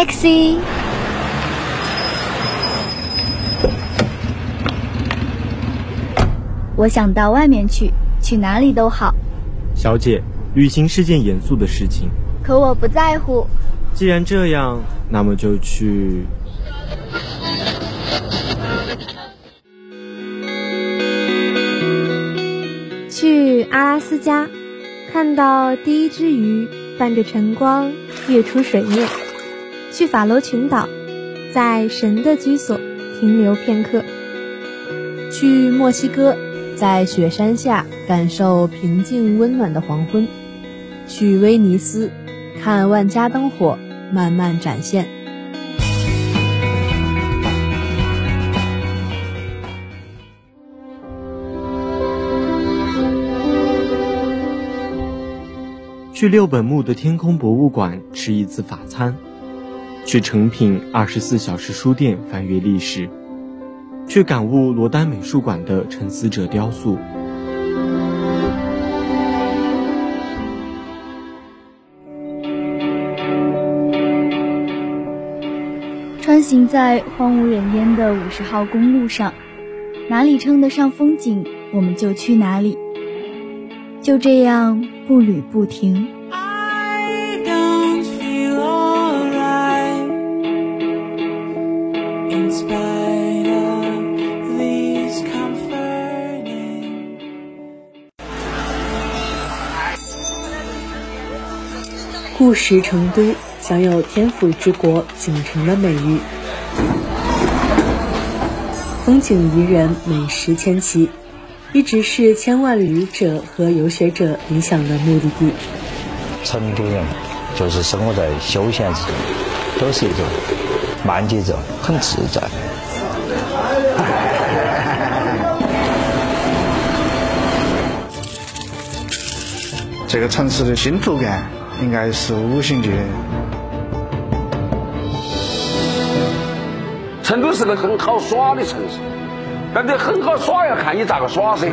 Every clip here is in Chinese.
Taxi，我想到外面去，去哪里都好。小姐，旅行是件严肃的事情。可我不在乎。既然这样，那么就去。去阿拉斯加，看到第一只鱼伴着晨光跃出水面；去法罗群岛，在神的居所停留片刻；去墨西哥，在雪山下感受平静温暖的黄昏；去威尼斯，看万家灯火慢慢展现。去六本木的天空博物馆吃一次法餐，去诚品二十四小时书店翻阅历史，去感悟罗丹美术馆的沉思者雕塑。穿行在荒无人烟的五十号公路上，哪里称得上风景，我们就去哪里。就这样步履不停。故时成都享有“天府之国”锦城的美誉，风景宜人，美食千奇。一直是千万旅者和游学者理想的目的地。成都人就是生活在休闲之中，都是一种慢节奏，很自在。这个城市的幸福感应该是五星级的。成都是个很好耍的城市。但这很好耍，要看你咋个耍噻。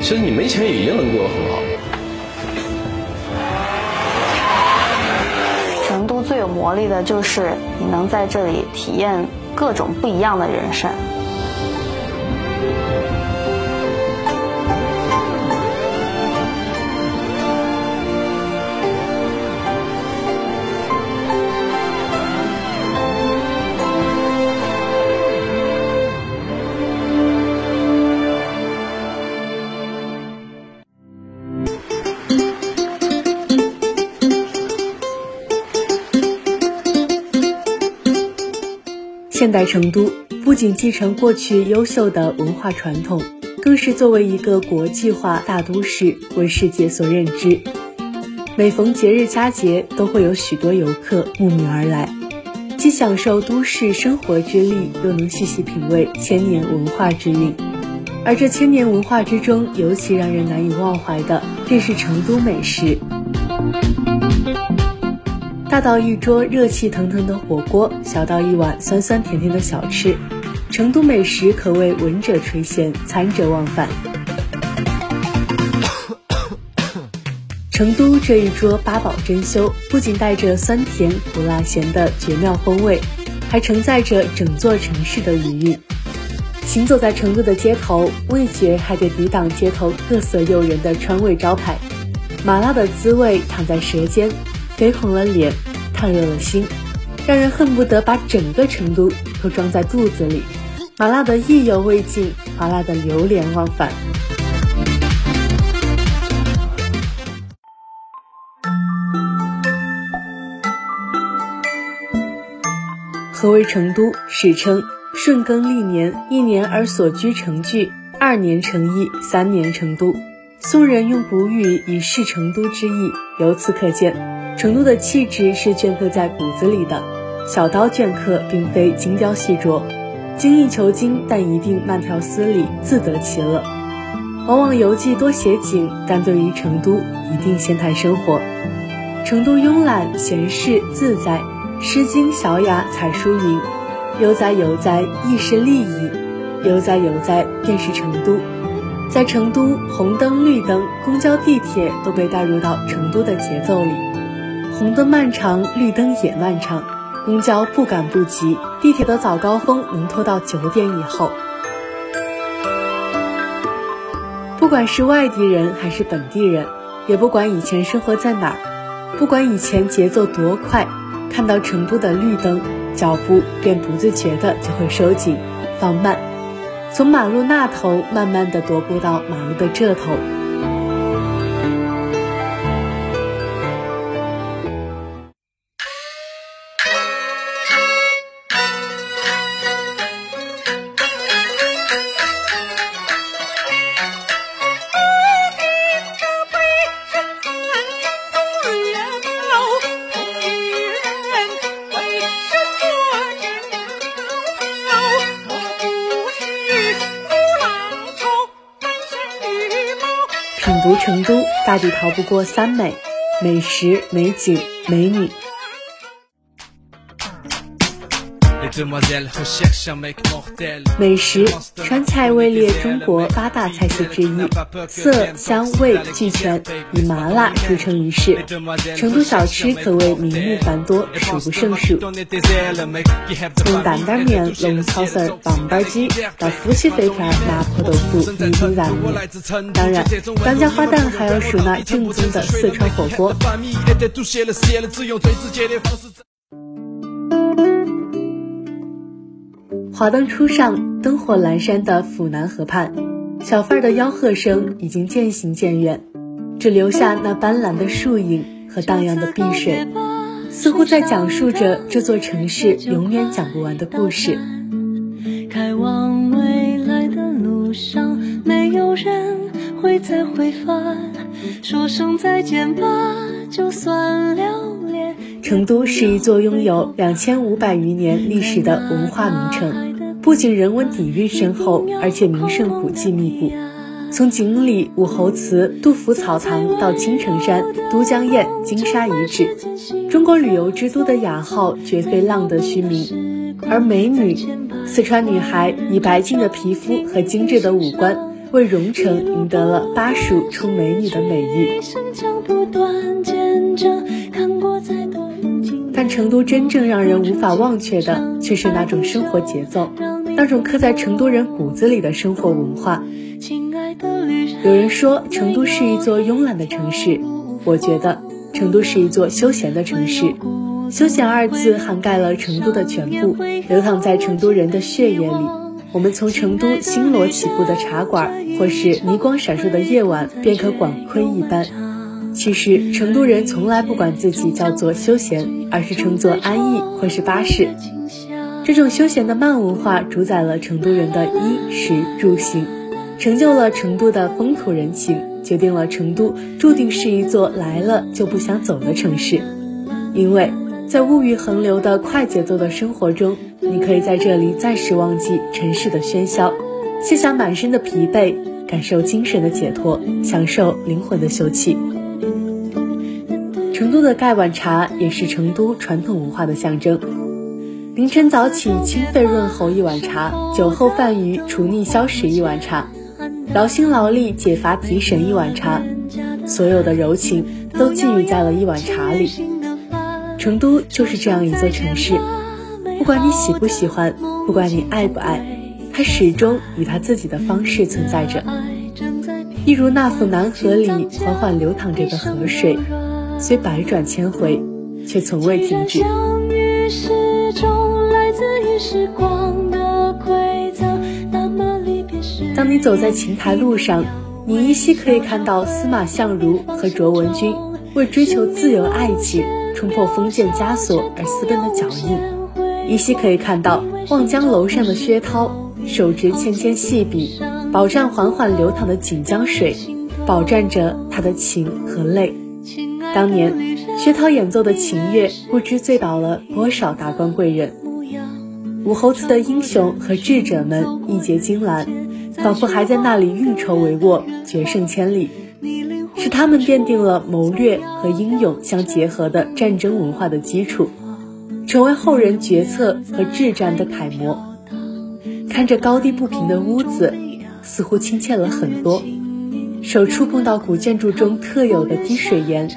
其实你没钱也能过得很好。成都最有魔力的就是你能在这里体验各种不一样的人生。现代成都不仅继承过去优秀的文化传统，更是作为一个国际化大都市为世界所认知。每逢节日佳节，都会有许多游客慕名而来，既享受都市生活之力，又能细细品味千年文化之韵。而这千年文化之中，尤其让人难以忘怀的，便是成都美食。大到一桌热气腾腾的火锅，小到一碗酸酸甜甜的小吃，成都美食可谓闻者垂涎，餐者忘返。成都这一桌八宝珍馐，不仅带着酸甜苦辣咸的绝妙风味，还承载着整座城市的余韵。行走在成都的街头，味觉还得抵挡街头各色诱人的川味招牌，麻辣的滋味躺在舌尖。绯红了脸，烫热了心，让人恨不得把整个成都都装在肚子里。麻辣的意犹未尽，麻辣的流连忘返。何为成都？史称顺耕历年，一年而所居成聚，二年成邑，三年成都。宋人用古语以示成都之意，由此可见。成都的气质是镌刻在骨子里的，小刀镌刻并非精雕细琢，精益求精，但一定慢条斯理，自得其乐。往往游记多写景，但对于成都一定先谈生活。成都慵懒闲适自在，《诗经·小雅·采书》云：“悠哉悠哉，亦是利矣。”悠哉悠哉便是成都。在成都，红灯绿灯，公交地铁都被带入到成都的节奏里。红灯漫长，绿灯也漫长，公交不赶不急，地铁的早高峰能拖到九点以后。不管是外地人还是本地人，也不管以前生活在哪儿，不管以前节奏多快，看到成都的绿灯，脚步便不自觉的就会收紧、放慢，从马路那头慢慢的踱步到马路的这头。成都，大抵逃不过三美：美食、美景、美女。美食，川菜位列中国八大菜系之一，色香味俱全，以麻辣著称于世。成都小吃可谓名目繁多，数不胜数。从担担面、龙抄手、棒棒鸡到夫妻肺片、麻婆豆腐、米饼燃面，当然，当家花旦还要数那正宗的四川火锅。华灯初上，灯火阑珊的府南河畔，小贩的吆喝声已经渐行渐远，只留下那斑斓的树影和荡漾的碧水，似乎在讲述着这座城市永远讲不完的故事。开往未来的路上，没有人会再回返，说声再见吧，就算了。成都是一座拥有两千五百余年历史的文化名城，不仅人文底蕴深厚，而且名胜古迹密布。从锦里、武侯祠、杜甫草堂到青城山、都江堰、金沙遗址，中国旅游之都的雅号绝非浪得虚名。而美女，四川女孩以白净的皮肤和精致的五官，为蓉城赢得了巴蜀出美女的美誉。但成都真正让人无法忘却的，却是那种生活节奏，那种刻在成都人骨子里的生活文化。有人说成都是一座慵懒的城市，我觉得成都是一座休闲的城市。休闲二字涵盖了成都的全部，流淌在成都人的血液里。我们从成都星罗棋布的茶馆，或是霓光闪烁的夜晚，便可管窥一斑。其实，成都人从来不管自己叫做休闲，而是称作安逸或是巴适。这种休闲的慢文化主宰了成都人的衣食住行，成就了成都的风土人情，决定了成都注定是一座来了就不想走的城市。因为在物欲横流的快节奏的生活中，你可以在这里暂时忘记尘世的喧嚣，卸下满身的疲惫，感受精神的解脱，享受灵魂的休憩。成都的盖碗茶也是成都传统文化的象征。凌晨早起清肺润喉一碗茶，酒后饭余除腻消食一碗茶，劳心劳力解乏提神一碗茶，所有的柔情都寄予在了一碗茶里。成都就是这样一座城市，不管你喜不喜欢，不管你爱不爱，它始终以它自己的方式存在着，一如那幅南河里缓缓流淌着的河水。虽百转千回，却从未停止。当你走在琴台路上，你依稀可以看到司马相如和卓文君为追求自由爱情、冲破封建枷锁而私奔的脚印，依稀可以看到望江楼上的薛涛手执纤纤细笔，饱蘸缓缓流淌的锦江水，饱蘸着他的情和泪。当年，薛涛演奏的琴乐，不知醉倒了多少达官贵人。武侯祠的英雄和智者们义结金兰，仿佛还在那里运筹帷幄，决胜千里。是他们奠定了谋略和英勇相结合的战争文化的基础，成为后人决策和智战的楷模。看着高低不平的屋子，似乎亲切了很多。手触碰到古建筑中特有的滴水岩，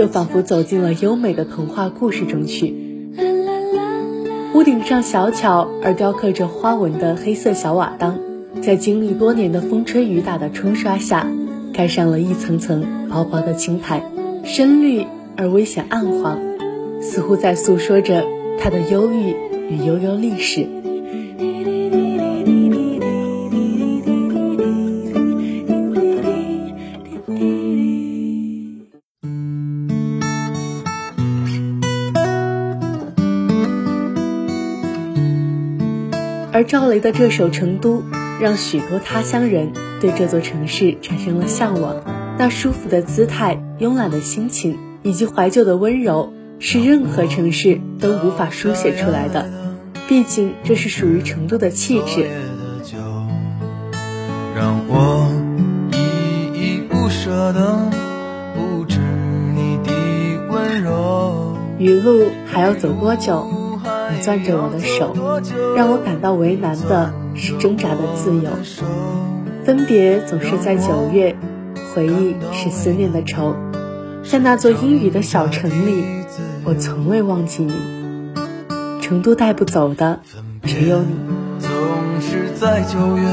就仿佛走进了优美的童话故事中去。屋顶上小巧而雕刻着花纹的黑色小瓦当，在经历多年的风吹雨打的冲刷下，盖上了一层层薄薄的青苔，深绿而危险暗黄，似乎在诉说着它的忧郁与悠悠历史。而赵雷的这首《成都》，让许多他乡人对这座城市产生了向往。那舒服的姿态、慵懒的心情以及怀旧的温柔，是任何城市都无法书写出来的。毕竟，这是属于成都的气质。让我依依不舍的不止你的温柔。雨路还要走多久？你攥着我的手，让我感到为难的是挣扎的自由。分别总是在九月，回忆是思念的愁。在那座阴雨的小城里，我从未忘记你。成都带不走的只有你。总是在九月，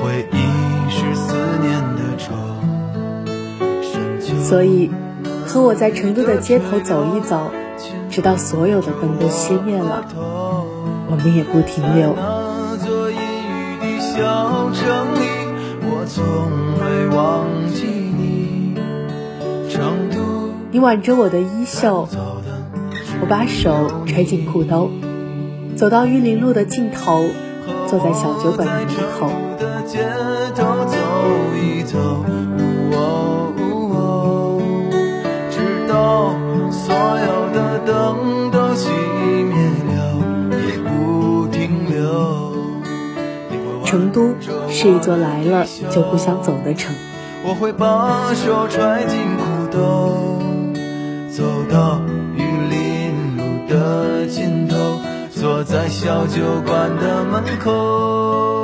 回忆是思念的愁。所以，和我在成都的街头走一走。直到所有的灯都熄灭了，我们也不停留。你挽着我的衣袖，我把手揣进裤兜，走到玉林路的尽头，坐在小酒馆的门口。成都是一座来了就不想走的城。我会把手揣进裤兜，走到玉林路的尽头，坐在小酒馆的门口。